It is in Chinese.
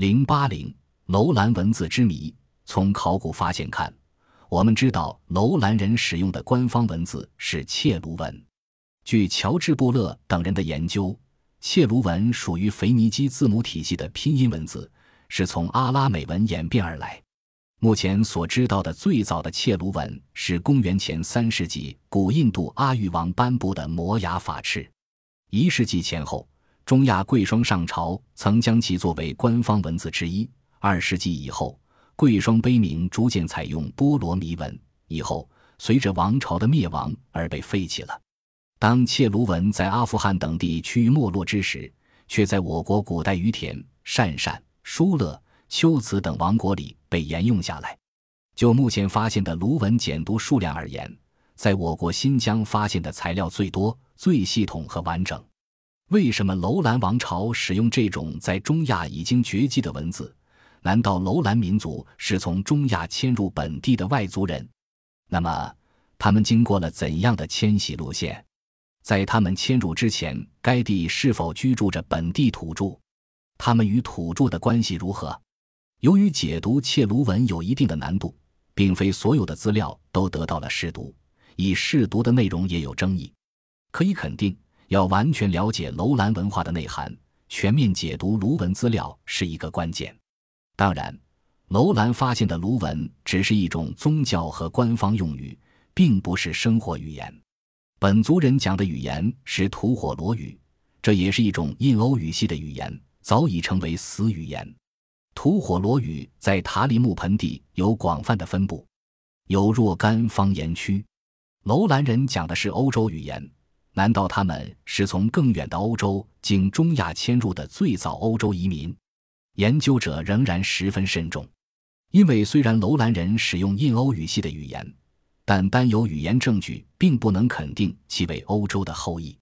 零八零楼兰文字之谜。从考古发现看，我们知道楼兰人使用的官方文字是切卢文。据乔治·布勒等人的研究，切卢文属于腓尼基字母体系的拼音文字，是从阿拉美文演变而来。目前所知道的最早的切卢文是公元前三世纪古印度阿育王颁布的摩崖法敕。一世纪前后，中亚贵霜上朝曾将其作为官方文字之一。二世纪以后，贵霜碑铭逐渐采用波罗弥文，以后随着王朝的灭亡而被废弃了。当切卢文在阿富汗等地趋于没落之时，却在我国古代于田、鄯善、疏勒。秋瓷等王国里被沿用下来。就目前发现的卢文简牍数量而言，在我国新疆发现的材料最多、最系统和完整。为什么楼兰王朝使用这种在中亚已经绝迹的文字？难道楼兰民族是从中亚迁入本地的外族人？那么，他们经过了怎样的迁徙路线？在他们迁入之前，该地是否居住着本地土著？他们与土著的关系如何？由于解读切卢文有一定的难度，并非所有的资料都得到了试读，以试读的内容也有争议。可以肯定，要完全了解楼兰文化的内涵，全面解读卢文资料是一个关键。当然，楼兰发现的卢文只是一种宗教和官方用语，并不是生活语言。本族人讲的语言是吐火罗语，这也是一种印欧语系的语言，早已成为死语言。吐火罗语在塔里木盆地有广泛的分布，有若干方言区。楼兰人讲的是欧洲语言，难道他们是从更远的欧洲经中亚迁入的最早欧洲移民？研究者仍然十分慎重，因为虽然楼兰人使用印欧语系的语言，但单有语言证据并不能肯定其为欧洲的后裔。